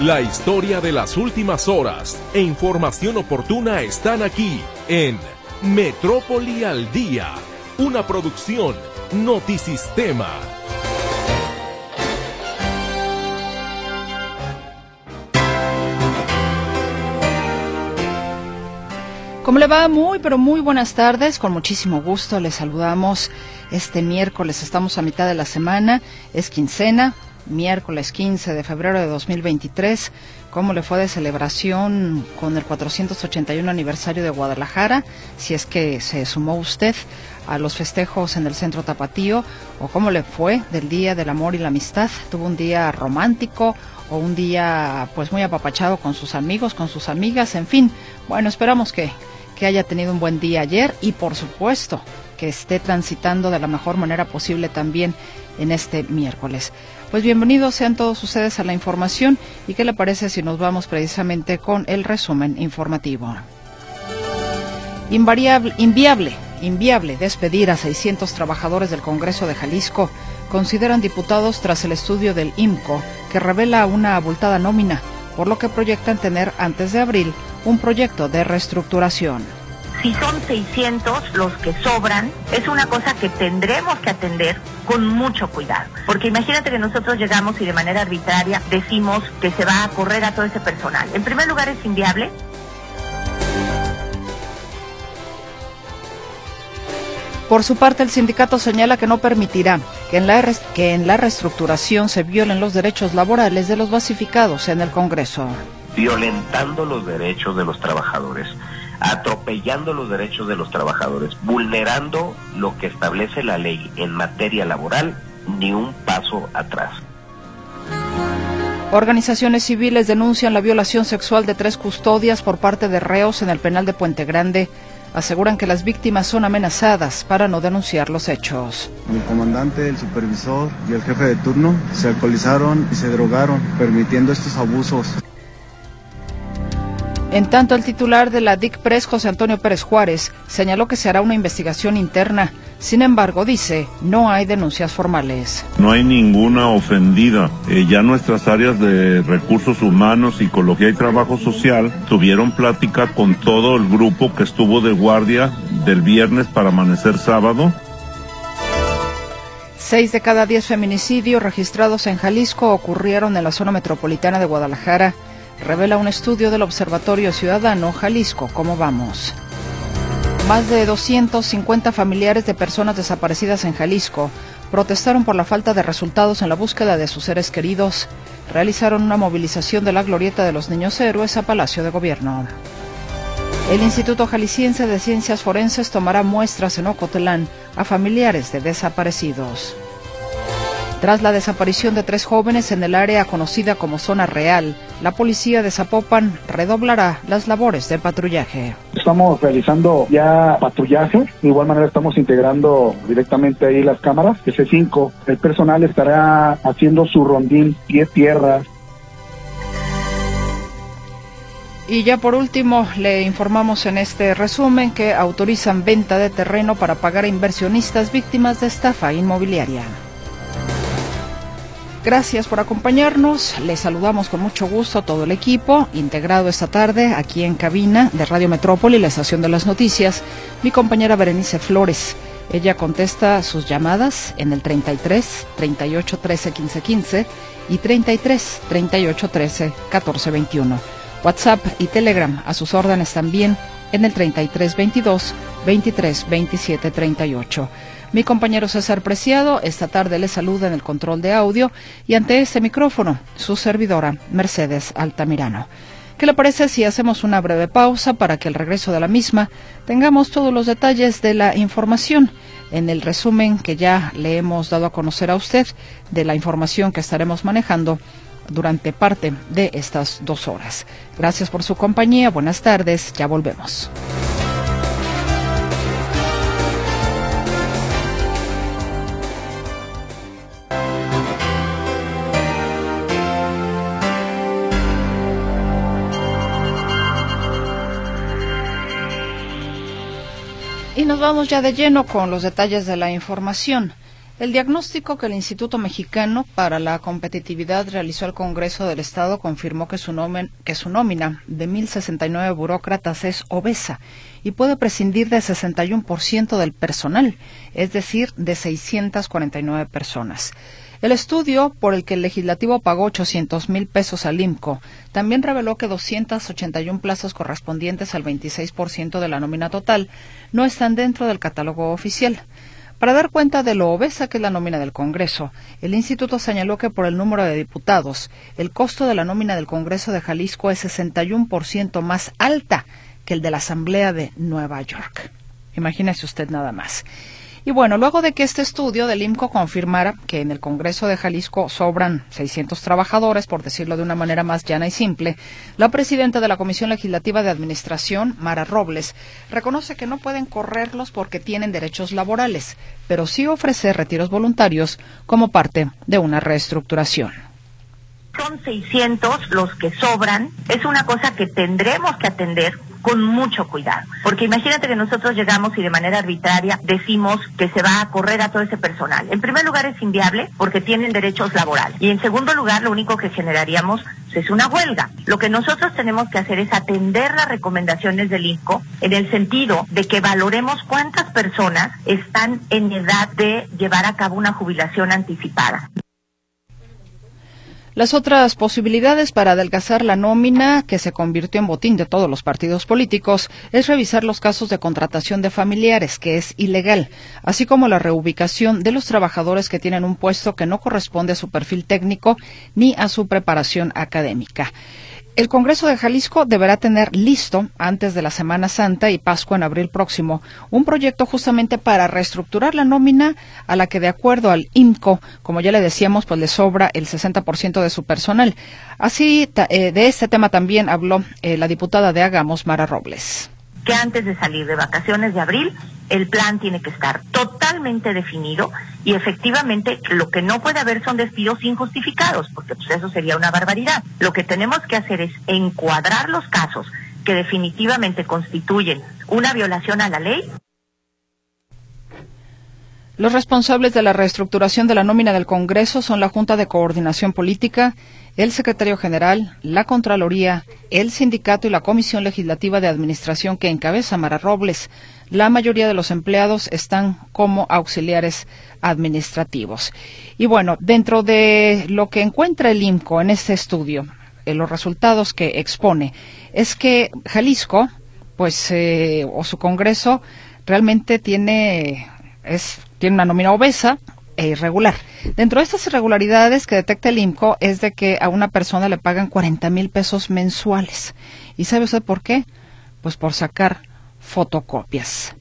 La historia de las últimas horas e información oportuna están aquí en Metrópoli al Día, una producción Notisistema. ¿Cómo le va? Muy, pero muy buenas tardes. Con muchísimo gusto les saludamos este miércoles. Estamos a mitad de la semana. Es quincena, miércoles 15 de febrero de 2023. ¿Cómo le fue de celebración con el 481 aniversario de Guadalajara? Si es que se sumó usted a los festejos en el centro tapatío o cómo le fue del Día del Amor y la Amistad. ¿Tuvo un día romántico o un día pues muy apapachado con sus amigos, con sus amigas? En fin, bueno, esperamos que, que haya tenido un buen día ayer y por supuesto que esté transitando de la mejor manera posible también en este miércoles. Pues bienvenidos sean todos ustedes a la información y qué le parece si nos vamos precisamente con el resumen informativo. Invariable, inviable, inviable despedir a 600 trabajadores del Congreso de Jalisco, consideran diputados tras el estudio del IMCO que revela una abultada nómina, por lo que proyectan tener antes de abril un proyecto de reestructuración si son 600 los que sobran, es una cosa que tendremos que atender con mucho cuidado. Porque imagínate que nosotros llegamos y de manera arbitraria decimos que se va a correr a todo ese personal. En primer lugar es inviable. Por su parte, el sindicato señala que no permitirá que en, la, que en la reestructuración se violen los derechos laborales de los basificados en el Congreso. Violentando los derechos de los trabajadores atropellando los derechos de los trabajadores, vulnerando lo que establece la ley en materia laboral, ni un paso atrás. Organizaciones civiles denuncian la violación sexual de tres custodias por parte de reos en el penal de Puente Grande. Aseguran que las víctimas son amenazadas para no denunciar los hechos. El comandante, el supervisor y el jefe de turno se alcoholizaron y se drogaron, permitiendo estos abusos. En tanto, el titular de la DICPRES, José Antonio Pérez Juárez, señaló que se hará una investigación interna. Sin embargo, dice, no hay denuncias formales. No hay ninguna ofendida. Eh, ya nuestras áreas de recursos humanos, psicología y trabajo social tuvieron plática con todo el grupo que estuvo de guardia del viernes para amanecer sábado. Seis de cada diez feminicidios registrados en Jalisco ocurrieron en la zona metropolitana de Guadalajara revela un estudio del Observatorio Ciudadano Jalisco. ¿Cómo vamos? Más de 250 familiares de personas desaparecidas en Jalisco protestaron por la falta de resultados en la búsqueda de sus seres queridos. Realizaron una movilización de la glorieta de los niños héroes a Palacio de Gobierno. El Instituto Jalisciense de Ciencias Forenses tomará muestras en Ocotlán a familiares de desaparecidos. Tras la desaparición de tres jóvenes en el área conocida como Zona Real, la policía de Zapopan redoblará las labores de patrullaje. Estamos realizando ya patrullaje, de igual manera estamos integrando directamente ahí las cámaras, S5. El personal estará haciendo su rondín pie tierra, Y ya por último, le informamos en este resumen que autorizan venta de terreno para pagar a inversionistas víctimas de estafa inmobiliaria. Gracias por acompañarnos. Les saludamos con mucho gusto a todo el equipo integrado esta tarde aquí en cabina de Radio Metrópoli, la estación de las noticias. Mi compañera Berenice Flores. Ella contesta sus llamadas en el 33 38 13 15 15 y 33 38 13 14 21. WhatsApp y Telegram a sus órdenes también en el 33 22 23 27 38. Mi compañero César Preciado esta tarde le saluda en el control de audio y ante este micrófono su servidora Mercedes Altamirano. ¿Qué le parece si hacemos una breve pausa para que al regreso de la misma tengamos todos los detalles de la información en el resumen que ya le hemos dado a conocer a usted de la información que estaremos manejando durante parte de estas dos horas? Gracias por su compañía, buenas tardes, ya volvemos. Nos vamos ya de lleno con los detalles de la información. El diagnóstico que el Instituto Mexicano para la Competitividad realizó al Congreso del Estado confirmó que su, que su nómina de 1.069 burócratas es obesa y puede prescindir de 61% del personal, es decir, de 649 personas. El estudio, por el que el legislativo pagó 800 mil pesos al IMCO, también reveló que 281 plazas correspondientes al 26% de la nómina total no están dentro del catálogo oficial. Para dar cuenta de lo obesa que es la nómina del Congreso, el instituto señaló que por el número de diputados, el costo de la nómina del Congreso de Jalisco es 61% más alta que el de la Asamblea de Nueva York. Imagínese usted nada más. Y bueno, luego de que este estudio del IMCO confirmara que en el Congreso de Jalisco sobran 600 trabajadores, por decirlo de una manera más llana y simple, la presidenta de la Comisión Legislativa de Administración, Mara Robles, reconoce que no pueden correrlos porque tienen derechos laborales, pero sí ofrecer retiros voluntarios como parte de una reestructuración son 600 los que sobran, es una cosa que tendremos que atender con mucho cuidado. Porque imagínate que nosotros llegamos y de manera arbitraria decimos que se va a correr a todo ese personal. En primer lugar es inviable porque tienen derechos laborales. Y en segundo lugar lo único que generaríamos es una huelga. Lo que nosotros tenemos que hacer es atender las recomendaciones del INCO en el sentido de que valoremos cuántas personas están en edad de llevar a cabo una jubilación anticipada. Las otras posibilidades para adelgazar la nómina, que se convirtió en botín de todos los partidos políticos, es revisar los casos de contratación de familiares, que es ilegal, así como la reubicación de los trabajadores que tienen un puesto que no corresponde a su perfil técnico ni a su preparación académica. El Congreso de Jalisco deberá tener listo, antes de la Semana Santa y Pascua en abril próximo, un proyecto justamente para reestructurar la nómina a la que, de acuerdo al INCO, como ya le decíamos, pues le sobra el 60% de su personal. Así, eh, de este tema también habló eh, la diputada de Agamos, Mara Robles que antes de salir de vacaciones de abril, el plan tiene que estar totalmente definido y efectivamente lo que no puede haber son despidos injustificados, porque pues eso sería una barbaridad. Lo que tenemos que hacer es encuadrar los casos que definitivamente constituyen una violación a la ley los responsables de la reestructuración de la nómina del Congreso son la Junta de Coordinación Política, el Secretario General, la Contraloría, el Sindicato y la Comisión Legislativa de Administración que encabeza Mara Robles. La mayoría de los empleados están como auxiliares administrativos. Y bueno, dentro de lo que encuentra el IMCO en este estudio, en los resultados que expone, es que Jalisco, pues, eh, o su Congreso, realmente tiene es, tiene una nómina obesa e irregular. Dentro de estas irregularidades que detecta el IMCO es de que a una persona le pagan 40 mil pesos mensuales. ¿Y sabe usted por qué? Pues por sacar fotocopias.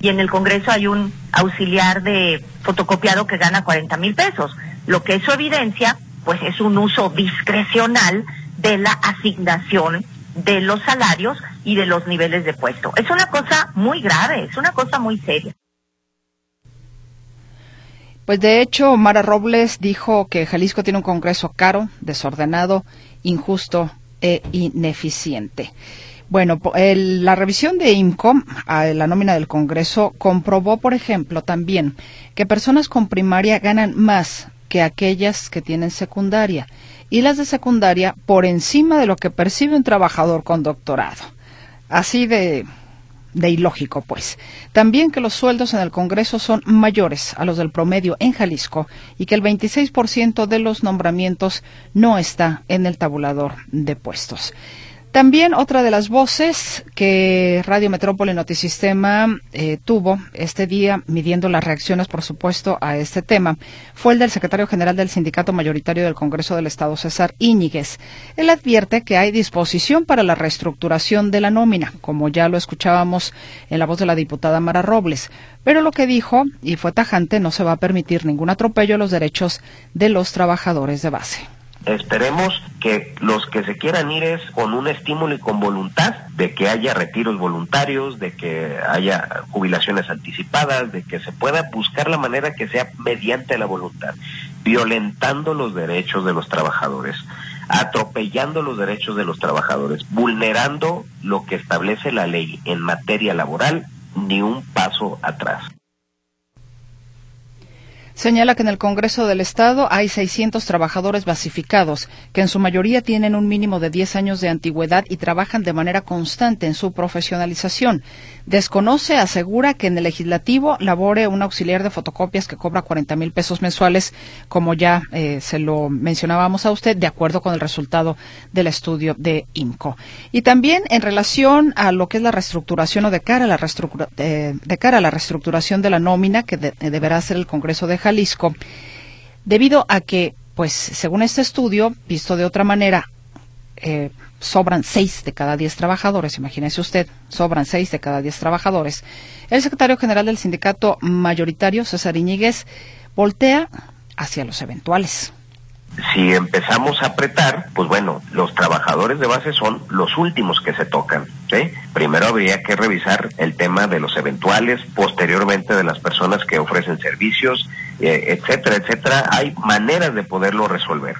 Y en el Congreso hay un auxiliar de fotocopiado que gana 40 mil pesos. Lo que eso evidencia, pues es un uso discrecional de la asignación de los salarios y de los niveles de puesto. Es una cosa muy grave, es una cosa muy seria. Pues de hecho, Mara Robles dijo que Jalisco tiene un Congreso caro, desordenado, injusto e ineficiente. Bueno, la revisión de IMCO a la nómina del Congreso comprobó, por ejemplo, también que personas con primaria ganan más que aquellas que tienen secundaria y las de secundaria por encima de lo que percibe un trabajador con doctorado. Así de de ilógico, pues. También que los sueldos en el Congreso son mayores a los del promedio en Jalisco y que el 26% de los nombramientos no está en el tabulador de puestos. También otra de las voces que Radio Metrópoli Notisistema eh, tuvo este día, midiendo las reacciones, por supuesto, a este tema, fue el del secretario general del Sindicato Mayoritario del Congreso del Estado, César Íñiguez. Él advierte que hay disposición para la reestructuración de la nómina, como ya lo escuchábamos en la voz de la diputada Mara Robles. Pero lo que dijo, y fue tajante, no se va a permitir ningún atropello a los derechos de los trabajadores de base. Esperemos que los que se quieran ir es con un estímulo y con voluntad de que haya retiros voluntarios, de que haya jubilaciones anticipadas, de que se pueda buscar la manera que sea mediante la voluntad, violentando los derechos de los trabajadores, atropellando los derechos de los trabajadores, vulnerando lo que establece la ley en materia laboral, ni un paso atrás. Señala que en el Congreso del Estado hay 600 trabajadores basificados, que en su mayoría tienen un mínimo de 10 años de antigüedad y trabajan de manera constante en su profesionalización. Desconoce, asegura que en el legislativo labore un auxiliar de fotocopias que cobra 40 mil pesos mensuales, como ya eh, se lo mencionábamos a usted, de acuerdo con el resultado del estudio de IMCO. Y también en relación a lo que es la reestructuración o de cara a la, eh, de cara a la reestructuración de la nómina que deberá hacer el Congreso de Jalisco, debido a que, pues, según este estudio, visto de otra manera, eh, sobran seis de cada diez trabajadores, imagínese usted, sobran seis de cada diez trabajadores. El secretario general del sindicato mayoritario, César Iñiguez, voltea hacia los eventuales si empezamos a apretar, pues bueno, los trabajadores de base son los últimos que se tocan. Primero habría que revisar el tema de los eventuales, posteriormente de las personas que ofrecen servicios, etcétera, etcétera. Hay maneras de poderlo resolver.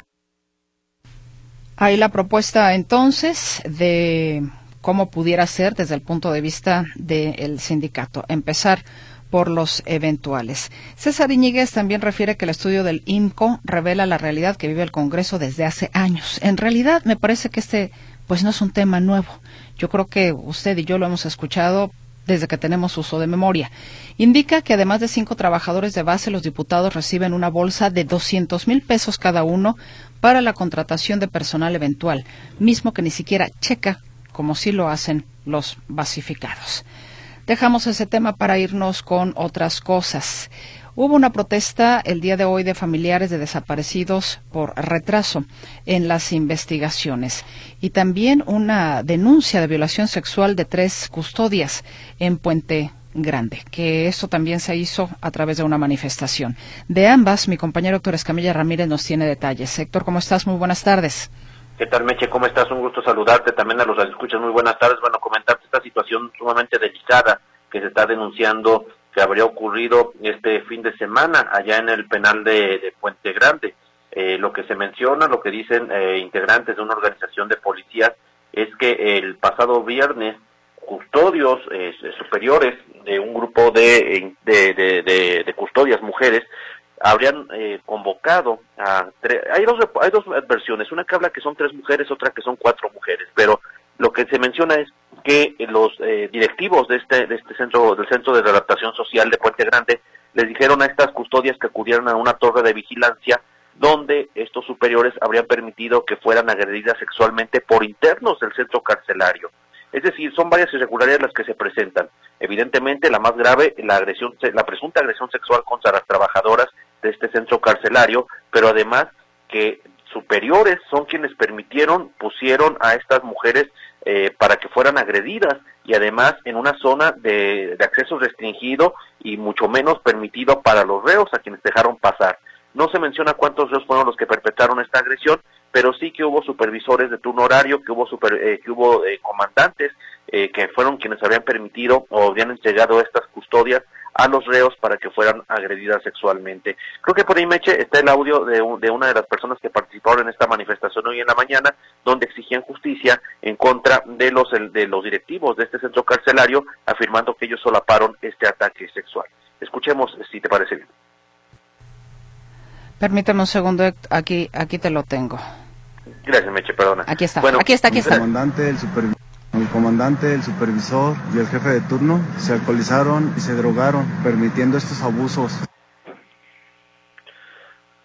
Hay la propuesta entonces de cómo pudiera ser desde el punto de vista del sindicato. Empezar por los eventuales. César Iñiguez también refiere que el estudio del INCO revela la realidad que vive el Congreso desde hace años. En realidad, me parece que este pues no es un tema nuevo. Yo creo que usted y yo lo hemos escuchado desde que tenemos uso de memoria. Indica que además de cinco trabajadores de base, los diputados reciben una bolsa de 200 mil pesos cada uno para la contratación de personal eventual, mismo que ni siquiera checa como sí lo hacen los basificados. Dejamos ese tema para irnos con otras cosas. Hubo una protesta el día de hoy de familiares de desaparecidos por retraso en las investigaciones y también una denuncia de violación sexual de tres custodias en Puente Grande, que esto también se hizo a través de una manifestación. De ambas, mi compañero Héctor Escamilla Ramírez nos tiene detalles. Héctor, ¿cómo estás? Muy buenas tardes. ¿Qué tal, Meche? ¿Cómo estás? Un gusto saludarte. También a los escuchas. Muy buenas tardes. Bueno, comentarte esta situación sumamente delicada que se está denunciando que habría ocurrido este fin de semana allá en el penal de, Puente Grande. Eh, lo que se menciona, lo que dicen eh, integrantes de una organización de policías, es que el pasado viernes custodios eh, superiores de un grupo de, de, de custodias mujeres habrían eh, convocado a hay dos hay dos versiones una que habla que son tres mujeres otra que son cuatro mujeres pero lo que se menciona es que los eh, directivos de este de este centro del centro de adaptación social de Puente Grande les dijeron a estas custodias que acudieran a una torre de vigilancia donde estos superiores habrían permitido que fueran agredidas sexualmente por internos del centro carcelario es decir, son varias irregularidades las que se presentan. Evidentemente, la más grave, la agresión, la presunta agresión sexual contra las trabajadoras de este centro carcelario, pero además que superiores son quienes permitieron, pusieron a estas mujeres eh, para que fueran agredidas y además en una zona de, de, acceso restringido y mucho menos permitido para los reos a quienes dejaron pasar. No se menciona cuántos reos fueron los que perpetraron esta agresión, pero sí que hubo supervisores de turno horario, que hubo, super, eh, que hubo eh, comandantes que fueron quienes habían permitido o habían entregado estas custodias a los reos para que fueran agredidas sexualmente. Creo que por ahí, Meche, está el audio de, de una de las personas que participaron en esta manifestación hoy en la mañana, donde exigían justicia en contra de los, de los directivos de este centro carcelario, afirmando que ellos solaparon este ataque sexual. Escuchemos si te parece bien. Permítame un segundo, aquí, aquí te lo tengo. Gracias, Meche, perdona. Aquí está, bueno, aquí está, aquí está. comandante, el el comandante, el supervisor y el jefe de turno se alcoholizaron y se drogaron, permitiendo estos abusos.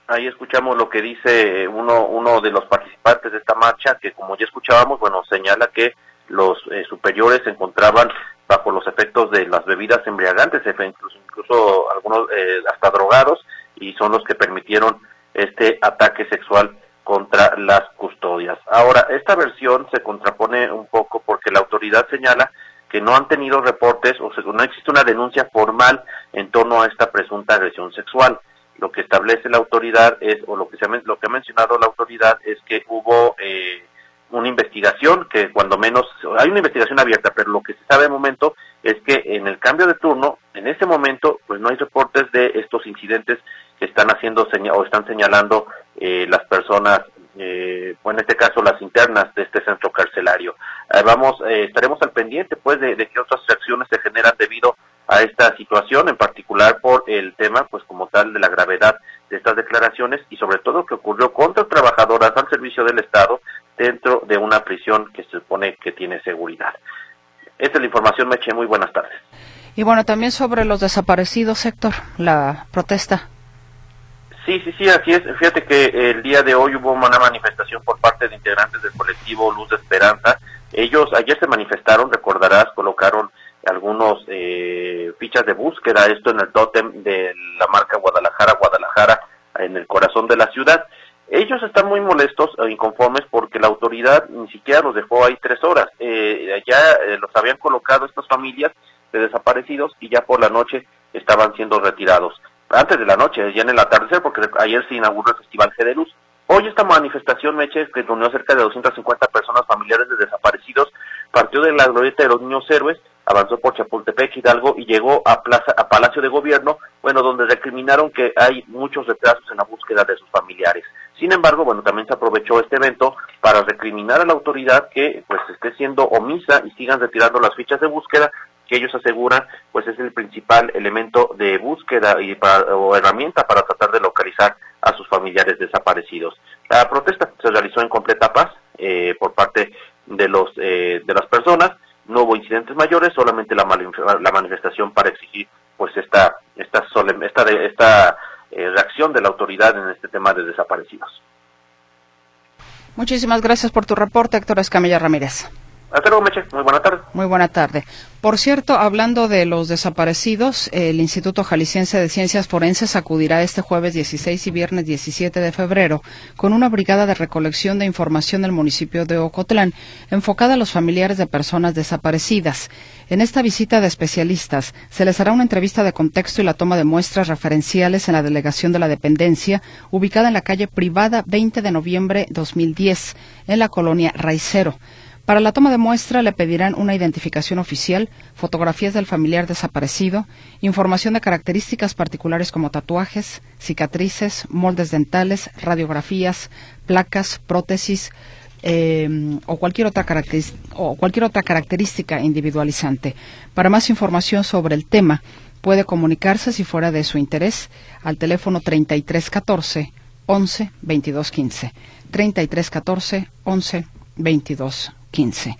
Ahí escuchamos lo que dice uno, uno de los participantes de esta marcha, que como ya escuchábamos, bueno, señala que los eh, superiores se encontraban bajo los efectos de las bebidas embriagantes, incluso, incluso algunos eh, hasta drogados, y son los que permitieron este ataque sexual contra las custodias. Ahora, esta versión se contrapone un poco porque la autoridad señala que no han tenido reportes o no existe una denuncia formal en torno a esta presunta agresión sexual. Lo que establece la autoridad es, o lo que, se, lo que ha mencionado la autoridad es que hubo eh, una investigación que cuando menos, hay una investigación abierta, pero lo que se sabe de momento es que en el cambio de turno, en ese momento, pues no hay reportes de estos incidentes que están haciendo o están señalando eh, las personas, eh, o en este caso las internas de este centro carcelario. Eh, vamos, estaremos al pendiente pues de, de qué otras reacciones se generan debido a esta situación, en particular por el tema, pues como tal, de la gravedad de estas declaraciones y sobre todo que ocurrió contra trabajadoras al servicio del Estado dentro de una prisión que se supone que tiene seguridad. Esta es la información, Meche. Muy buenas tardes. Y bueno, también sobre los desaparecidos, Héctor, la protesta. Sí, sí, sí, así es. Fíjate que el día de hoy hubo una manifestación por parte de integrantes del colectivo Luz de Esperanza. Ellos ayer se manifestaron, recordarás, colocaron algunos eh, fichas de búsqueda, esto en el tótem de la marca Guadalajara, Guadalajara, en el corazón de la ciudad. Ellos están muy molestos e inconformes porque la autoridad ni siquiera los dejó ahí tres horas. Eh, ya eh, los habían colocado estas familias de desaparecidos y ya por la noche estaban siendo retirados. Antes de la noche, ya en el atardecer, porque ayer se inauguró el Festival G de Luz. Hoy esta manifestación, Meche, que reunió cerca de 250 personas familiares de desaparecidos, partió de la glorieta de los niños héroes avanzó por Chapultepec, Hidalgo y llegó a Plaza, a Palacio de Gobierno, bueno, donde recriminaron que hay muchos retrasos en la búsqueda de sus familiares. Sin embargo, bueno, también se aprovechó este evento para recriminar a la autoridad que pues esté siendo omisa y sigan retirando las fichas de búsqueda que ellos aseguran pues es el principal elemento de búsqueda y o herramienta para tratar de localizar a sus familiares desaparecidos. La protesta se realizó en completa paz eh, por parte de los eh, de las personas no hubo incidentes mayores, solamente la, la manifestación para exigir pues esta esta esta, esta eh, reacción de la autoridad en este tema de desaparecidos. Muchísimas gracias por tu reporte, Héctor Escamilla Ramírez. Hasta luego, Meche. Muy buena tarde. Muy buena tarde. Por cierto, hablando de los desaparecidos, el Instituto Jalisciense de Ciencias Forenses acudirá este jueves 16 y viernes 17 de febrero con una brigada de recolección de información del municipio de Ocotlán, enfocada a los familiares de personas desaparecidas. En esta visita de especialistas se les hará una entrevista de contexto y la toma de muestras referenciales en la delegación de la dependencia, ubicada en la calle privada 20 de noviembre 2010, en la colonia Raicero. Para la toma de muestra le pedirán una identificación oficial, fotografías del familiar desaparecido, información de características particulares como tatuajes, cicatrices, moldes dentales, radiografías, placas, prótesis eh, o, cualquier otra característica individualizante. Para más información sobre el tema, puede comunicarse si fuera de su interés al teléfono 3314 11 22 15. 3314 11 22 15.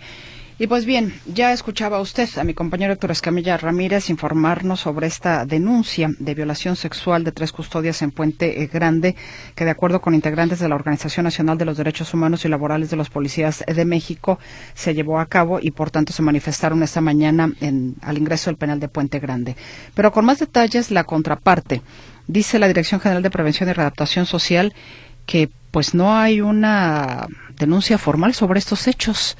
Y pues bien, ya escuchaba usted a mi compañero Héctor Escamilla Ramírez informarnos sobre esta denuncia de violación sexual de tres custodias en Puente eh, Grande, que de acuerdo con integrantes de la Organización Nacional de los Derechos Humanos y Laborales de los Policías de México se llevó a cabo y por tanto se manifestaron esta mañana en, al ingreso del penal de Puente Grande. Pero con más detalles, la contraparte. Dice la Dirección General de Prevención y Readaptación Social que pues no hay una denuncia formal sobre estos hechos.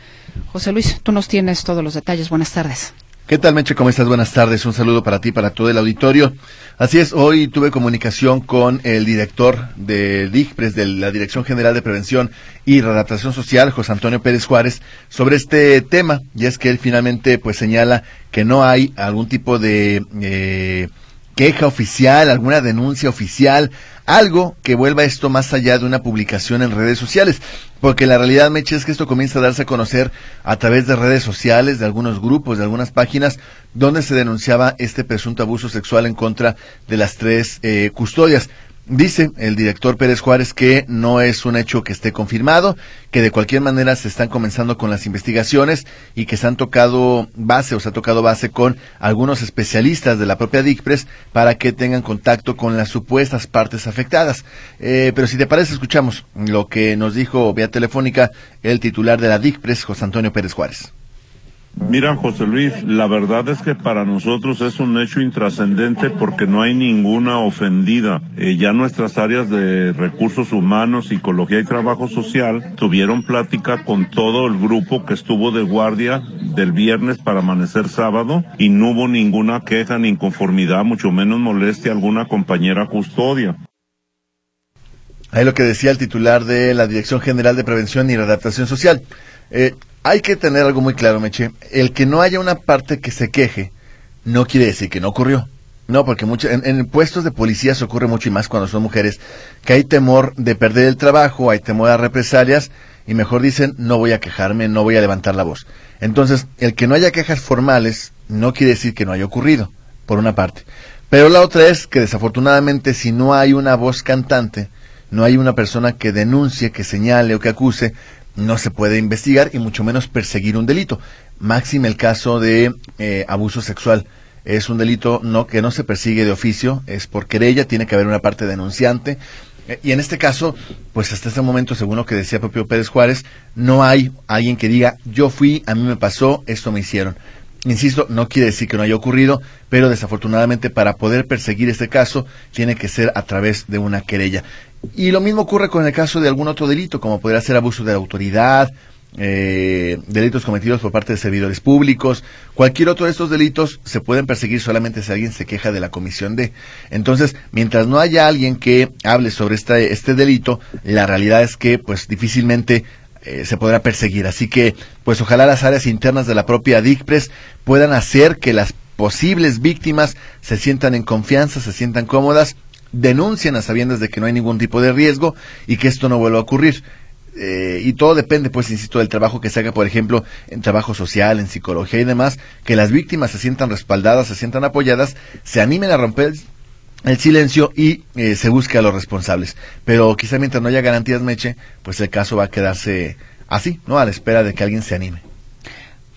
José Luis, tú nos tienes todos los detalles. Buenas tardes. ¿Qué tal, Meche? ¿Cómo estás? Buenas tardes. Un saludo para ti, para todo el auditorio. Así es, hoy tuve comunicación con el director de DIGPRES, de la Dirección General de Prevención y Readaptación Social, José Antonio Pérez Juárez, sobre este tema. Y es que él finalmente pues señala que no hay algún tipo de eh, queja oficial, alguna denuncia oficial, algo que vuelva esto más allá de una publicación en redes sociales. Porque la realidad, Meche, es que esto comienza a darse a conocer a través de redes sociales, de algunos grupos, de algunas páginas, donde se denunciaba este presunto abuso sexual en contra de las tres eh, custodias. Dice el director Pérez Juárez que no es un hecho que esté confirmado, que de cualquier manera se están comenzando con las investigaciones y que se han tocado base o se ha tocado base con algunos especialistas de la propia DICPRES para que tengan contacto con las supuestas partes afectadas. Eh, pero si te parece, escuchamos lo que nos dijo vía telefónica el titular de la DICPRES, José Antonio Pérez Juárez. Mira, José Luis, la verdad es que para nosotros es un hecho intrascendente porque no hay ninguna ofendida. Eh, ya nuestras áreas de recursos humanos, psicología y trabajo social tuvieron plática con todo el grupo que estuvo de guardia del viernes para amanecer sábado y no hubo ninguna queja ni inconformidad, mucho menos molestia a alguna compañera custodia. Ahí lo que decía el titular de la Dirección General de Prevención y Readaptación Social. Eh, hay que tener algo muy claro, Meche. El que no haya una parte que se queje no quiere decir que no ocurrió. No, porque mucho, en, puestos de policía se ocurre mucho y más cuando son mujeres, que hay temor de perder el trabajo, hay temor a represalias y mejor dicen no voy a quejarme, no voy a levantar la voz. Entonces, el que no haya quejas formales no quiere decir que no haya ocurrido. por una parte. Pero la otra es que desafortunadamente si no hay una voz cantante, no hay una persona que denuncie, que señale o que acuse, no se puede investigar y mucho menos perseguir un delito. Máxime el caso de eh, abuso sexual. Es un delito no que no se persigue de oficio, es por querella, tiene que haber una parte denunciante. Eh, y en este caso, pues hasta este momento, según lo que decía propio Pérez Juárez, no hay alguien que diga, yo fui, a mí me pasó, esto me hicieron. Insisto, no quiere decir que no haya ocurrido, pero desafortunadamente para poder perseguir este caso tiene que ser a través de una querella. Y lo mismo ocurre con el caso de algún otro delito, como podría ser abuso de autoridad, eh, delitos cometidos por parte de servidores públicos, cualquier otro de estos delitos se pueden perseguir solamente si alguien se queja de la comisión de. Entonces, mientras no haya alguien que hable sobre este, delito, la realidad es que pues difícilmente eh, se podrá perseguir. Así que, pues ojalá las áreas internas de la propia DICPRES puedan hacer que las posibles víctimas se sientan en confianza, se sientan cómodas, denuncien a sabiendas de que no hay ningún tipo de riesgo y que esto no vuelva a ocurrir. Eh, y todo depende, pues, insisto, del trabajo que se haga, por ejemplo, en trabajo social, en psicología y demás, que las víctimas se sientan respaldadas, se sientan apoyadas, se animen a romper el silencio y eh, se busque a los responsables. Pero quizá mientras no haya garantías, Meche, pues el caso va a quedarse así, ¿no? A la espera de que alguien se anime.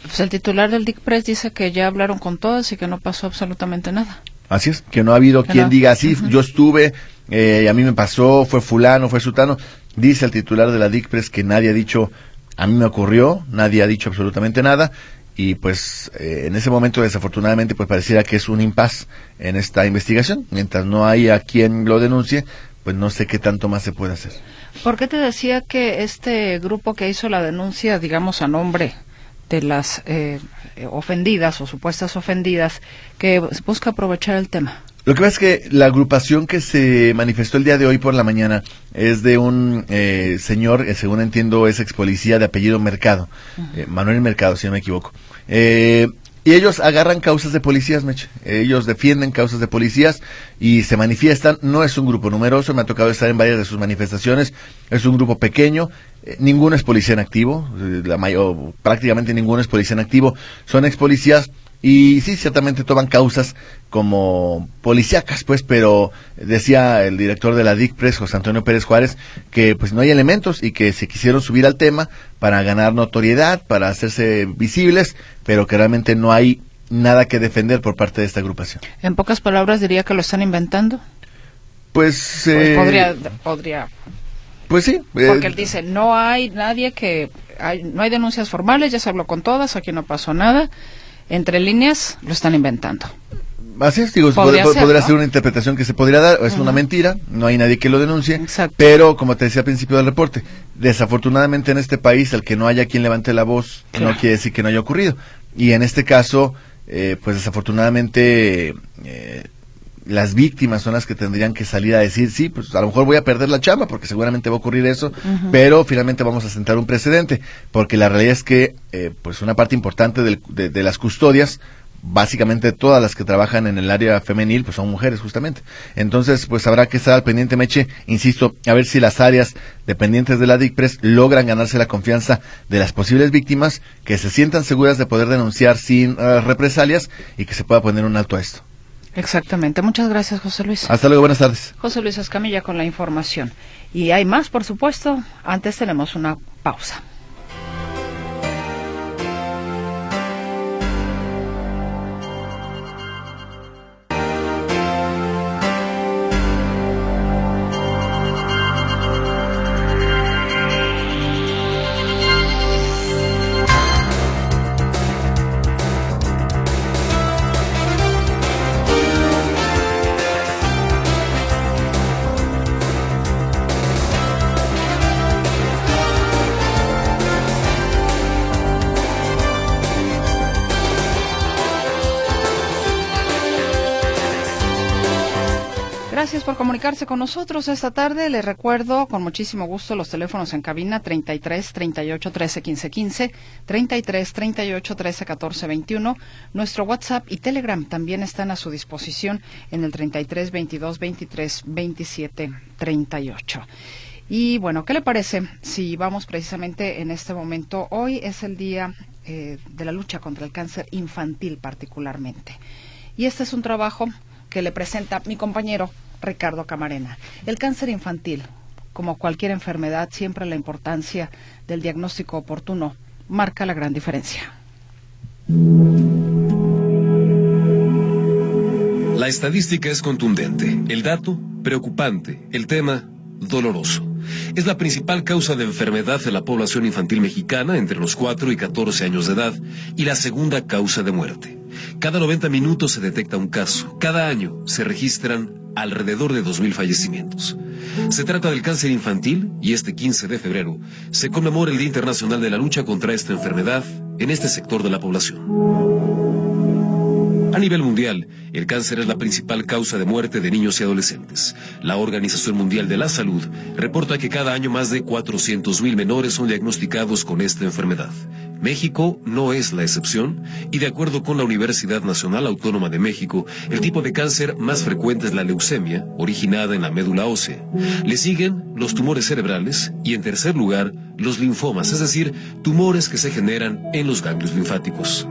Pues el titular del DICPRES dice que ya hablaron con todas y que no pasó absolutamente nada. Así es, que no ha habido quien diga así, yo estuve, eh, a mí me pasó, fue fulano, fue sutano. Dice el titular de la DICPRES que nadie ha dicho, a mí me ocurrió, nadie ha dicho absolutamente nada y pues eh, en ese momento desafortunadamente pues pareciera que es un impas en esta investigación. Mientras no haya quien lo denuncie, pues no sé qué tanto más se puede hacer. ¿Por qué te decía que este grupo que hizo la denuncia, digamos a nombre de las eh, ofendidas o supuestas ofendidas que busca aprovechar el tema. Lo que pasa es que la agrupación que se manifestó el día de hoy por la mañana es de un eh, señor, eh, según entiendo, es ex policía de apellido Mercado, Manuel Mercado, si no me equivoco. Y ellos agarran causas de policías, Meche. Ellos defienden causas de policías y se manifiestan. No es un grupo numeroso, me ha tocado estar en varias de sus manifestaciones. Es un grupo pequeño. Eh, ninguno es policía en activo. Eh, la mayor, prácticamente ninguno es policía en activo. Son ex policías y sí, ciertamente toman causas como policíacas, pues, pero decía el director de la DICPRES, José Antonio Pérez Juárez, que pues no hay elementos y que se quisieron subir al tema para ganar notoriedad, para hacerse visibles, pero que realmente no hay nada que defender por parte de esta agrupación. En pocas palabras diría que lo están inventando. Pues, pues eh, podría, podría. Pues sí. Porque él dice, no hay nadie que, hay, no hay denuncias formales, ya se habló con todas, aquí no pasó nada entre líneas lo están inventando. Así es, digo, podría, ser, una interpretación que se podría dar, es una mentira, no hay nadie que lo denuncie, pero como te decía al principio del reporte, desafortunadamente en este país el que no haya quien levante la voz no quiere decir que no haya ocurrido. Y en este caso, eh, pues desafortunadamente eh, las víctimas son las que tendrían que salir a decir, sí, pues a lo mejor voy a perder la chamba porque seguramente va a ocurrir eso, pero finalmente vamos a sentar un precedente, porque la realidad es que eh, pues una parte importante de, las custodias básicamente todas las que trabajan en el área femenil pues son mujeres justamente. Entonces pues habrá que estar al pendiente Meche, insisto, a ver si las áreas dependientes de la DICPRES logran ganarse la confianza de las posibles víctimas, que se sientan seguras de poder denunciar sin eh, represalias y que se pueda poner un alto a esto. Exactamente. Muchas gracias, José Luis. Hasta luego, buenas tardes. José Luis Escamilla con la información. Y hay más, por supuesto. Antes tenemos una pausa. Gracias por comunicarse con nosotros esta tarde. Les recuerdo con muchísimo gusto los teléfonos en cabina 33 38 13 15 15, 33 38 13 14 21. Nuestro WhatsApp y Telegram también están a su disposición en el 33 22 23 27 38. Y bueno, ¿qué le parece si vamos precisamente en este momento? Hoy es el día eh, de la lucha contra el cáncer infantil particularmente. Y este es un trabajo que le presenta mi compañero Ricardo Camarena. El cáncer infantil, como cualquier enfermedad, siempre la importancia del diagnóstico oportuno marca la gran diferencia. La estadística es contundente, el dato preocupante, el tema doloroso. Es la principal causa de enfermedad de la población infantil mexicana entre los 4 y 14 años de edad y la segunda causa de muerte. Cada 90 minutos se detecta un caso. Cada año se registran alrededor de 2.000 fallecimientos. Se trata del cáncer infantil y este 15 de febrero se conmemora el Día Internacional de la Lucha contra esta enfermedad en este sector de la población. A nivel mundial, el cáncer es la principal causa de muerte de niños y adolescentes. La Organización Mundial de la Salud reporta que cada año más de 400.000 menores son diagnosticados con esta enfermedad. México no es la excepción y de acuerdo con la Universidad Nacional Autónoma de México, el tipo de cáncer más frecuente es la leucemia, originada en la médula ósea. Le siguen los tumores cerebrales y en tercer lugar los linfomas, es decir, tumores que se generan en los ganglios linfáticos.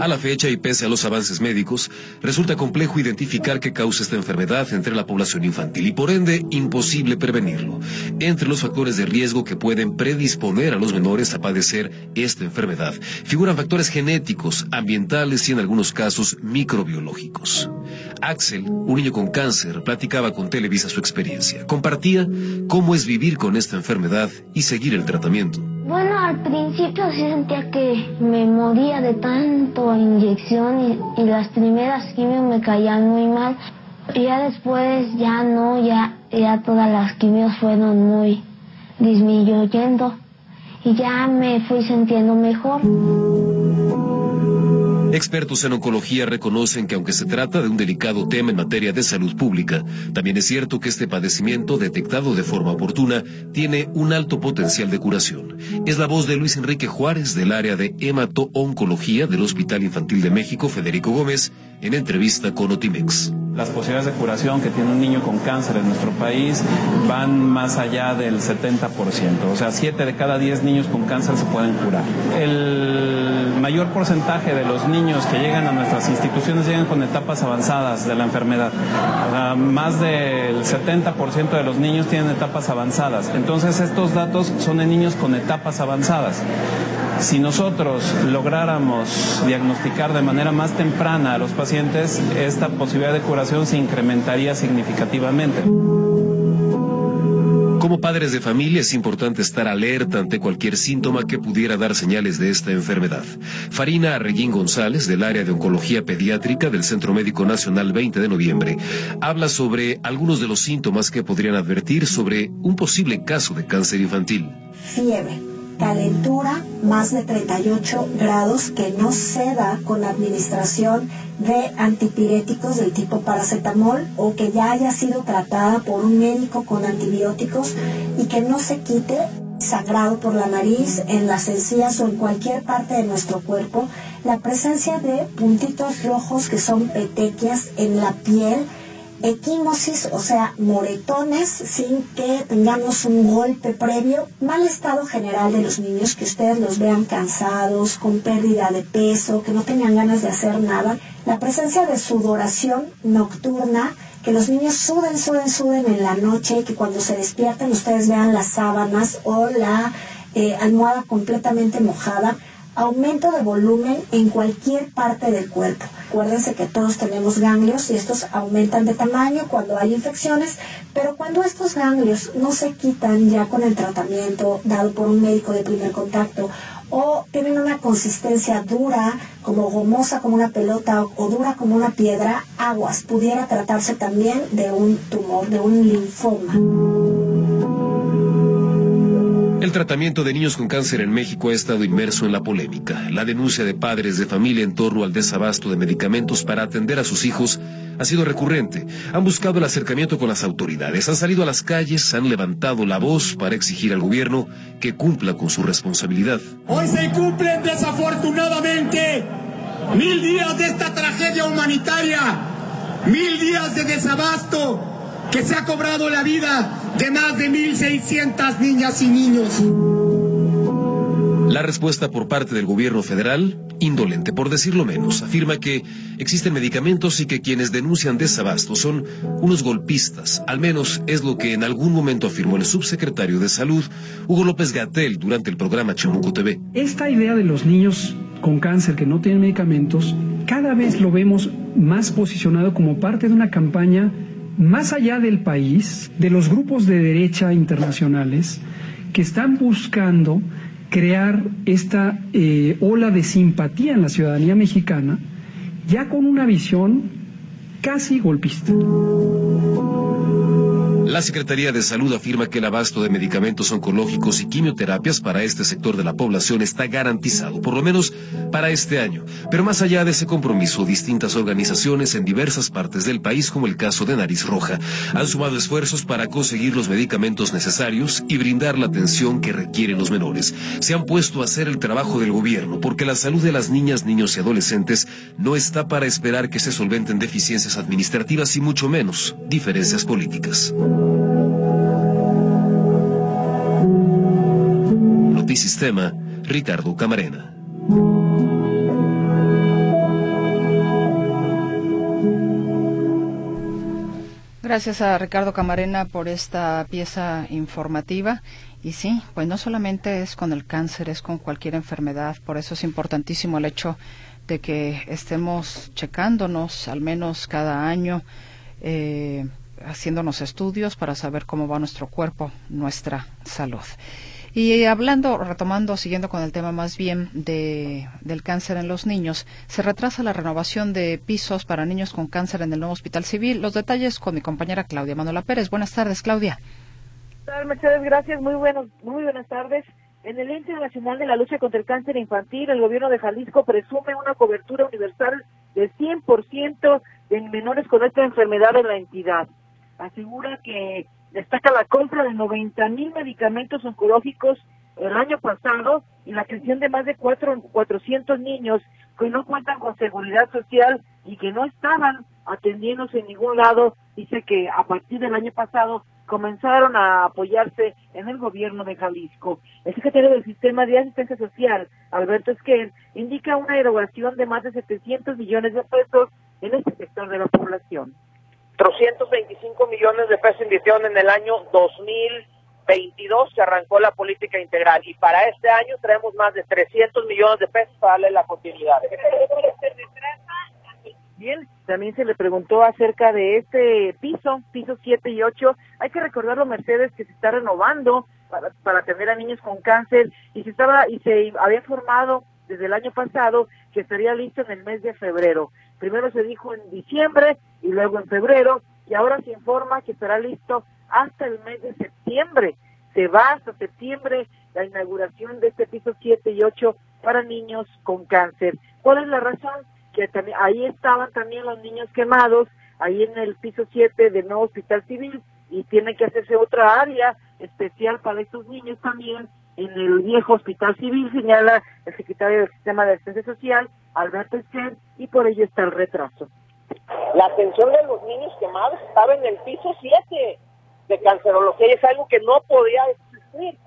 A la fecha y pese a los avances médicos, resulta complejo identificar qué causa esta enfermedad entre la población infantil y por ende imposible prevenirlo. Entre los factores de riesgo que pueden predisponer a los menores a padecer esta enfermedad figuran factores genéticos, ambientales y en algunos casos microbiológicos. Axel, un niño con cáncer, platicaba con Televisa su experiencia. Compartía cómo es vivir con esta enfermedad y seguir el tratamiento. Bueno, al principio sí sentía que me moría de tanto inyección y, las primeras quimios me caían muy mal. Y ya después ya no, ya, ya todas las quimios fueron muy disminuyendo y ya me fui sintiendo mejor. Expertos en oncología reconocen que aunque se trata de un delicado tema en materia de salud pública, también es cierto que este padecimiento, detectado de forma oportuna, tiene un alto potencial de curación. Es la voz de Luis Enrique Juárez del área de hemato-oncología del Hospital Infantil de México, Federico Gómez, en entrevista con Otimex. Las posibilidades de curación que tiene un niño con cáncer en nuestro país van más allá del 70%. O sea, 7 de cada 10 niños con cáncer se pueden curar. El mayor porcentaje de los niños que llegan a nuestras instituciones llegan con etapas avanzadas de la enfermedad. más del 70% de los niños tienen etapas avanzadas. Entonces, estos datos son de niños con etapas avanzadas. Si nosotros lográramos diagnosticar de manera más temprana a los pacientes, esta posibilidad de curación se incrementaría significativamente. Como padres de familia es importante estar alerta ante cualquier síntoma que pudiera dar señales de esta enfermedad. Farina Arreguín González, del área de oncología pediátrica del Centro Médico Nacional 20 de noviembre, habla sobre algunos de los síntomas que podrían advertir sobre un posible caso de cáncer infantil. Fiebre calentura más de 38 grados que no se da con administración de antipiréticos del tipo paracetamol o que ya haya sido tratada por un médico con antibióticos y que no se quite sangrado por la nariz, en las encías o en cualquier parte de nuestro cuerpo, la presencia de puntitos rojos que son petequias en la piel, equimosis, o sea, moretones sin que tengamos un golpe previo, mal estado general de los niños, que ustedes los vean cansados, con pérdida de peso, que no tengan ganas de hacer nada, la presencia de sudoración nocturna, que los niños suden, suden, suden en la noche que cuando se despierten ustedes vean las sábanas o la eh, almohada completamente mojada, aumento de volumen en cualquier parte del cuerpo. Acuérdense que todos tenemos ganglios y estos aumentan de tamaño cuando hay infecciones, pero cuando estos ganglios no se quitan ya con el tratamiento dado por un médico de primer contacto o tienen una consistencia dura, como gomosa como una pelota o, dura como una piedra, aguas, pudiera tratarse también de un tumor, de un linfoma. El tratamiento de niños con cáncer en México ha estado inmerso en la polémica. La denuncia de padres de familia en torno al desabasto de medicamentos para atender a sus hijos ha sido recurrente. Han buscado el acercamiento con las autoridades, han salido a las calles, han levantado la voz para exigir al gobierno que cumpla con su responsabilidad. Hoy se cumplen desafortunadamente mil días de esta tragedia humanitaria, mil días de desabasto que se ha cobrado la vida de más de 1.600 niñas y niños. La respuesta por parte del gobierno federal, indolente por decirlo menos, afirma que existen medicamentos y que quienes denuncian desabasto son unos golpistas. Al menos es lo que en algún momento afirmó el subsecretario de Salud, Hugo López Gatel, durante el programa Chamuco TV. Esta idea de los niños con cáncer que no tienen medicamentos, cada vez lo vemos más posicionado como parte de una campaña más allá del país, de los grupos de derecha internacionales que están buscando crear esta eh, ola de simpatía en la ciudadanía mexicana, ya con una visión casi golpista. La Secretaría de Salud afirma que el abasto de medicamentos oncológicos y quimioterapias para este sector de la población está garantizado, por lo menos para este año. Pero más allá de ese compromiso, distintas organizaciones en diversas partes del país, como el caso de Nariz Roja, han sumado esfuerzos para conseguir los medicamentos necesarios y brindar la atención que requieren los menores. Se han puesto a hacer el trabajo del gobierno, porque la salud de las niñas, niños y adolescentes no está para esperar que se solventen deficiencias administrativas y mucho menos diferencias políticas. Notisistema, Ricardo Camarena. Gracias a Ricardo Camarena por esta pieza informativa. Y sí, pues no solamente es con el cáncer, es con cualquier enfermedad. Por eso es importantísimo el hecho de que estemos checándonos al menos cada año. Eh, haciéndonos estudios para saber cómo va nuestro cuerpo, nuestra salud. Y hablando, retomando, siguiendo con el tema más bien de, del cáncer en los niños, se retrasa la renovación de pisos para niños con cáncer en el nuevo Hospital Civil. Los detalles con mi compañera Claudia Manuela Pérez. Buenas tardes, Claudia. Mercedes, gracias. Muy, buenos, muy buenas tardes. En el Ente Nacional de la Lucha contra el Cáncer Infantil, el gobierno de Jalisco presume una cobertura universal del 100% de menores con esta enfermedad en la entidad asegura que destaca la compra de 90 mil medicamentos oncológicos el año pasado y la creación de más de cuatro, 400 niños que no cuentan con seguridad social y que no estaban atendiéndose en ningún lado. Dice que a partir del año pasado comenzaron a apoyarse en el gobierno de Jalisco. El secretario del Sistema de Asistencia Social, Alberto Esquer, indica una erogación de más de 700 millones de pesos en este sector de la población. 325 millones de pesos invirtieron en el año 2022 que arrancó la política integral y para este año traemos más de 300 millones de pesos para darle la continuidad. Bien, también se le preguntó acerca de este piso, piso 7 y 8. Hay que recordarlo, Mercedes, que se está renovando para, para atender a niños con cáncer y se estaba y se había formado desde el año pasado que estaría listo en el mes de febrero. Primero se dijo en diciembre y luego en febrero y ahora se informa que estará listo hasta el mes de septiembre. Se va hasta septiembre la inauguración de este piso 7 y 8 para niños con cáncer. ¿Cuál es la razón? Que también, ahí estaban también los niños quemados, ahí en el piso 7 del nuevo hospital civil y tiene que hacerse otra área especial para estos niños también en el viejo hospital civil, señala el secretario del Sistema de Asistencia Social, Alberto Esquer, y por ello está el retraso. La atención de los niños quemados estaba en el piso 7 de cancerología y es algo que no podía existir,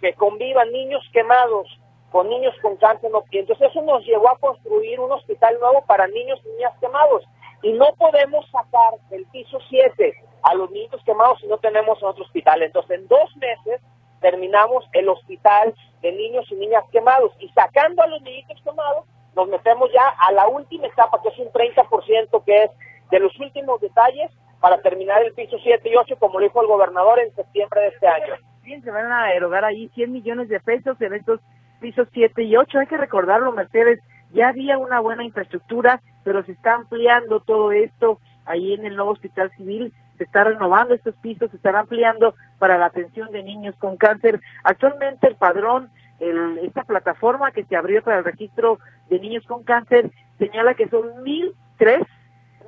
que convivan niños quemados con niños con cáncer. Entonces eso nos llevó a construir un hospital nuevo para niños y niñas quemados. Y no podemos sacar del piso 7 a los niños quemados si no tenemos otro hospital. Entonces en dos meses terminamos el hospital de niños y niñas quemados y sacando a los niñitos quemados nos metemos ya a la última etapa que es un 30% que es de los últimos detalles para terminar el piso 7 y 8 como lo dijo el gobernador en septiembre de este año. Bien, se van a erogar ahí 100 millones de pesos en estos pisos 7 y 8. Hay que recordarlo, Mercedes, ya había una buena infraestructura, pero se está ampliando todo esto ahí en el nuevo hospital civil se está renovando estos pisos, se están ampliando para la atención de niños con cáncer. Actualmente el padrón, el, esta plataforma que se abrió para el registro de niños con cáncer, señala que son mil tres,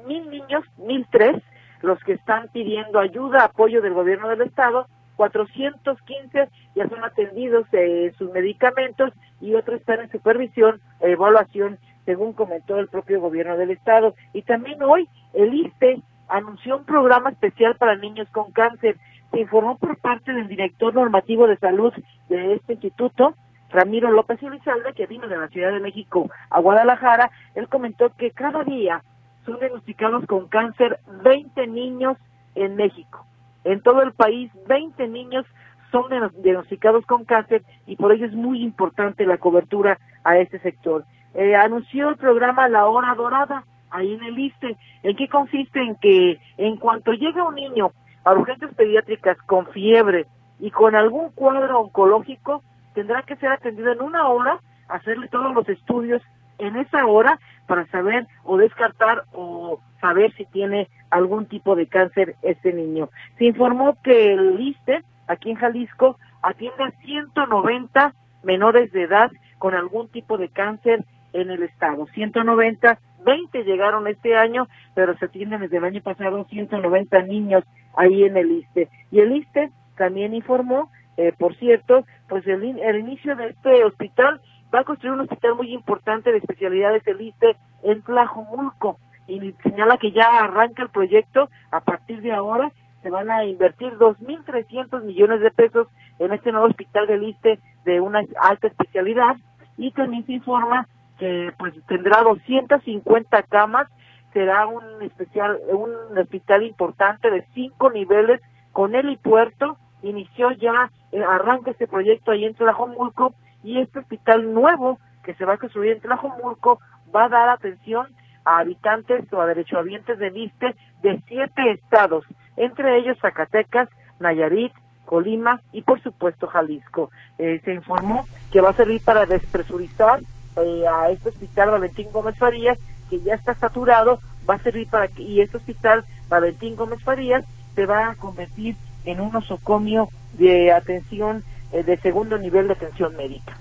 mil niños, mil tres, los que están pidiendo ayuda, apoyo del gobierno del estado, 415 ya son atendidos de sus medicamentos y otros están en supervisión evaluación, según comentó el propio gobierno del estado. Y también hoy el ISPE anunció un programa especial para niños con cáncer. Se informó por parte del director normativo de salud de este instituto Ramiro López Elizalde, que vino de la Ciudad de México a Guadalajara, él comentó que cada día son diagnosticados con cáncer 20 niños en México. En todo el país, 20 niños son diagnosticados con cáncer y por ello es muy importante la cobertura a este sector. Eh, anunció el programa La Hora Dorada ahí en el ISTE. ¿En qué consiste? En que en cuanto llega un niño a urgencias pediátricas con fiebre y con algún cuadro oncológico, tendrá que ser atendido en una hora, hacerle todos los estudios en esa hora para saber o descartar o saber si tiene algún tipo de cáncer este niño. Se informó que el ISTE, aquí en Jalisco, atiende a 190 menores de edad con algún tipo de cáncer en el estado. 190, 20 llegaron este año, pero se atienden desde el año pasado 190 niños ahí en el ISTE. Y el ISTE también informó, eh, por cierto, pues el, el inicio de este hospital va a construir un hospital muy importante de especialidades el ISTE en Tlajomulco y señala que ya arranca el proyecto a partir de ahora se van a invertir 2.300 millones de pesos en este nuevo hospital del ISTE de una alta especialidad y también se informa que pues tendrá 250 camas, será un especial un hospital importante de cinco niveles con helipuerto, inició ya eh, arranca este proyecto ahí en Tlajomulco y este hospital nuevo que se va a construir en Tlajomulco va a dar atención a habitantes o a derechohabientes de ISTE de siete estados, entre ellos Zacatecas, Nayarit, Colima y por supuesto Jalisco. Eh, se informó que va a servir para despresurizar eh, a este hospital Valentín Gómez Farías, que ya está saturado, va a servir para que, y este hospital Valentín Gómez Farías se va a convertir en un nosocomio de atención eh, de segundo nivel de atención médica.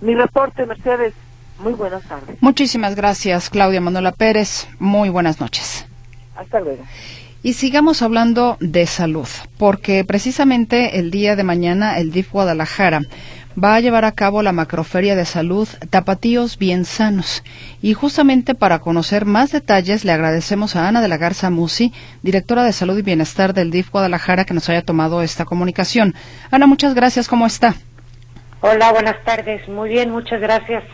Mi reporte, Mercedes. Muy buenas tardes. Muchísimas gracias, Claudia Manuela Pérez. Muy buenas noches. Hasta luego. Y sigamos hablando de salud, porque precisamente el día de mañana el DIF Guadalajara va a llevar a cabo la macroferia de salud Tapatíos Bien Sanos. Y justamente para conocer más detalles le agradecemos a Ana de la Garza Musi, directora de Salud y Bienestar del DIF Guadalajara, que nos haya tomado esta comunicación. Ana, muchas gracias. ¿Cómo está? Hola, buenas tardes. Muy bien, muchas gracias.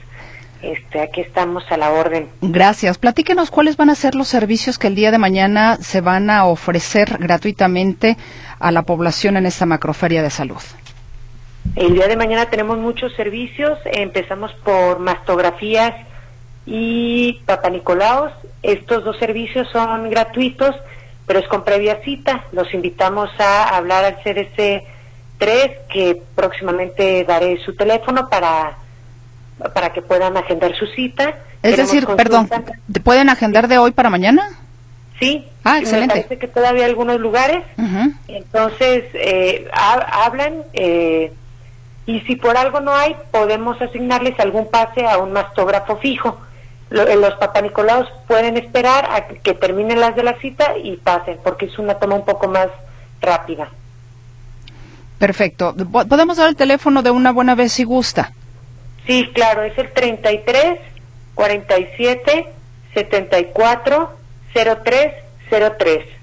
Este, aquí estamos a la orden. Gracias. Platíquenos cuáles van a ser los servicios que el día de mañana se van a ofrecer gratuitamente a la población en esta macroferia de salud. El día de mañana tenemos muchos servicios. Empezamos por mastografías y papanicolaos. Estos dos servicios son gratuitos, pero es con previa cita. Los invitamos a hablar al CDC 3, que próximamente daré su teléfono para para que puedan agendar su cita. Es decir, perdón, ¿pueden agendar de hoy para mañana? Sí, ah, excelente. me parece que todavía hay algunos lugares. Entonces, eh, hablan eh, y si por algo no hay, podemos asignarles algún pase a un mastógrafo fijo. Eh, los papanicolaos pueden esperar a que terminen las de la cita y pasen, porque es una toma un poco más rápida. Perfecto. Podemos dar el teléfono de una buena vez si gusta. Sí, claro, es el 33 47 74 03 03.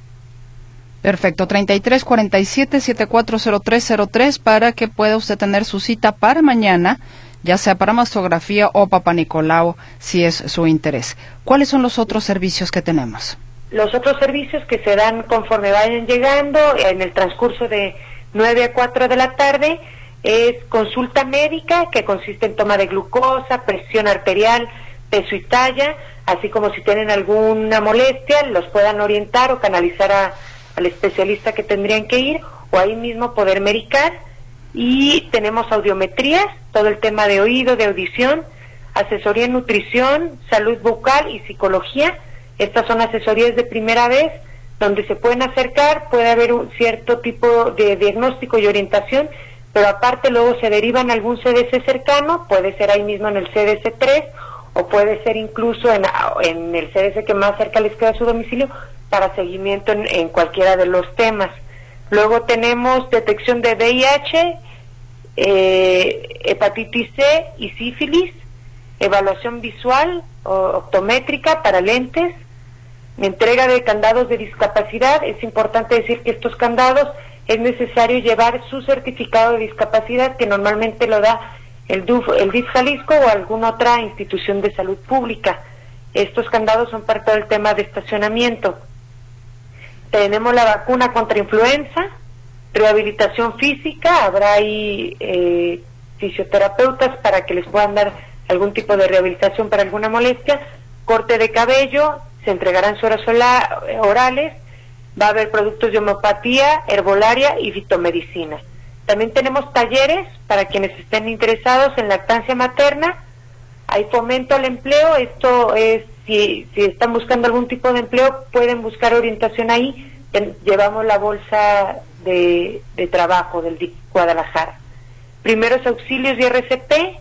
Perfecto, 33 47 7403 03 para que pueda usted tener su cita para mañana, ya sea para mastografía o Papa Nicolau, si es su interés. ¿Cuáles son los otros servicios que tenemos? Los otros servicios que se dan conforme vayan llegando en el transcurso de 9 a 4 de la tarde es consulta médica que consiste en toma de glucosa, presión arterial, peso y talla, así como si tienen alguna molestia, los puedan orientar o canalizar al especialista que tendrían que ir o ahí mismo poder medicar. Y tenemos audiometrías, todo el tema de oído, de audición, asesoría en nutrición, salud bucal y psicología. Estas son asesorías de primera vez donde se pueden acercar, puede haber un cierto tipo de diagnóstico y orientación pero aparte luego se derivan a algún CDC cercano, puede ser ahí mismo en el CDC 3 o puede ser incluso en, en el CDC que más cerca les queda a su domicilio para seguimiento en, cualquiera de los temas. Luego tenemos detección de VIH, eh, hepatitis C y sífilis, evaluación visual o optométrica para lentes, entrega de candados de discapacidad. Es importante decir que estos candados es necesario llevar su certificado de discapacidad que normalmente lo da el DIF, el DIF Jalisco o alguna otra institución de salud pública. Estos candados son parte del tema de estacionamiento. Tenemos la vacuna contra influenza, rehabilitación física, habrá ahí eh, fisioterapeutas para que les puedan dar algún tipo de rehabilitación para alguna molestia, corte de cabello, se entregarán sueros orales, va a haber productos de homeopatía, herbolaria y fitomedicina. También tenemos talleres para quienes estén interesados en lactancia materna. Hay fomento al empleo. Esto es, si, si están buscando algún tipo de empleo, pueden buscar orientación ahí. Llevamos la bolsa de, de trabajo del DIC Guadalajara. Primeros auxilios y RCP,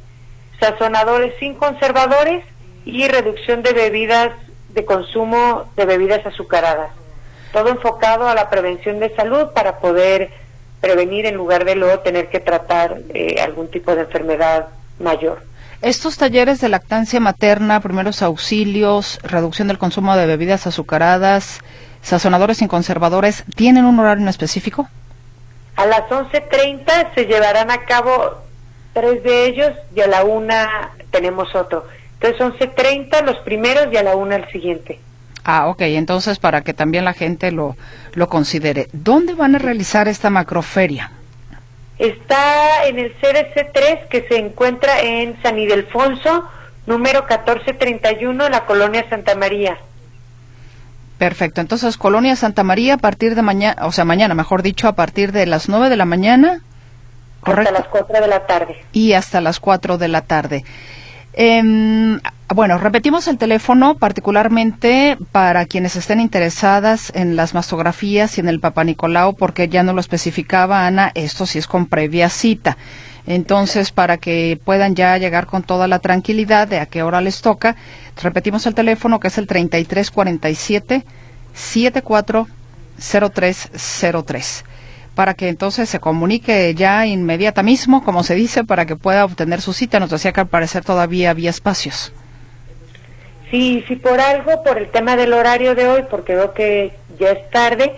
sazonadores sin conservadores y reducción de bebidas de consumo de bebidas azucaradas. Todo enfocado a la prevención de salud para poder prevenir en lugar de luego tener que tratar eh, algún tipo de enfermedad mayor. Estos talleres de lactancia materna, primeros auxilios, reducción del consumo de bebidas azucaradas, sazonadores sin conservadores, ¿tienen un horario en específico? A las 11.30 se llevarán a cabo tres de ellos y a la una tenemos otro. Entonces 11.30 los primeros y a la una el siguiente. Ah, ok, entonces para que también la gente lo, lo considere. ¿Dónde van a realizar esta macroferia? Está en el CDC 3 que se encuentra en San Ildefonso, número 1431, en la colonia Santa María. Perfecto, entonces Colonia Santa María a partir de mañana, o sea, mañana, mejor dicho, a partir de las 9 de la mañana. ¿correcto? Hasta las 4 de la tarde. Y hasta las 4 de la tarde. Eh, bueno, repetimos el teléfono particularmente para quienes estén interesadas en las mastografías y en el Papa Nicolau, porque ya no lo especificaba Ana, esto sí es con previa cita. Entonces, para que puedan ya llegar con toda la tranquilidad de a qué hora les toca, repetimos el teléfono que es el 3347 740303 para que entonces se comunique ya inmediata mismo, como se dice, para que pueda obtener su cita. Nos decía que al parecer todavía había espacios. Sí, si por algo, por el tema del horario de hoy, porque veo que ya es tarde,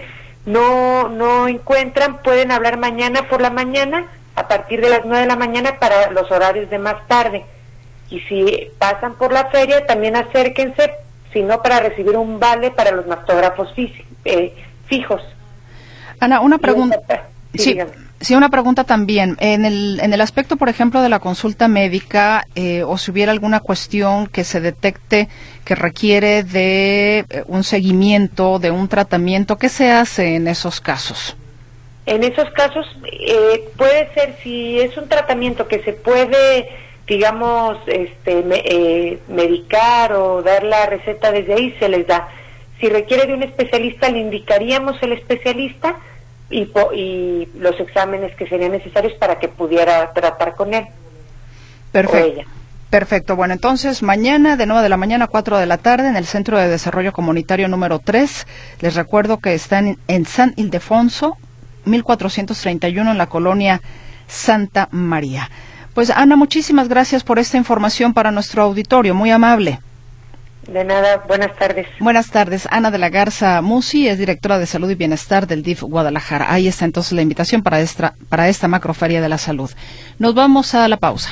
no, no encuentran, pueden hablar mañana por la mañana, a partir de las 9 de la mañana para los horarios de más tarde. Y si pasan por la feria, también acérquense, si no para recibir un vale para los mastógrafos eh, fijos. Ana, una pregunta. Sí, sí, una pregunta también. En el, en el aspecto, por ejemplo, de la consulta médica, eh, o si hubiera alguna cuestión que se detecte que requiere de eh, un seguimiento, de un tratamiento, ¿qué se hace en esos casos? En esos casos eh, puede ser, si es un tratamiento que se puede, digamos, este, medicar o dar la receta desde ahí, se les da. Si requiere de un especialista, le indicaríamos el especialista y, y los exámenes que serían necesarios para que pudiera tratar con él. Perfecto. Perfecto. Bueno, entonces mañana de 9 de la mañana a 4 de la tarde en el Centro de Desarrollo Comunitario número 3. Les recuerdo que están en San Ildefonso, 1431 en la colonia Santa María. Pues Ana, muchísimas gracias por esta información para nuestro auditorio. Muy amable. De nada, buenas tardes. Buenas tardes. Ana de la Garza Musi es directora de Salud y Bienestar del DIF Guadalajara. Ahí está entonces la invitación para esta, para esta macroferia de la salud. Nos vamos a la pausa.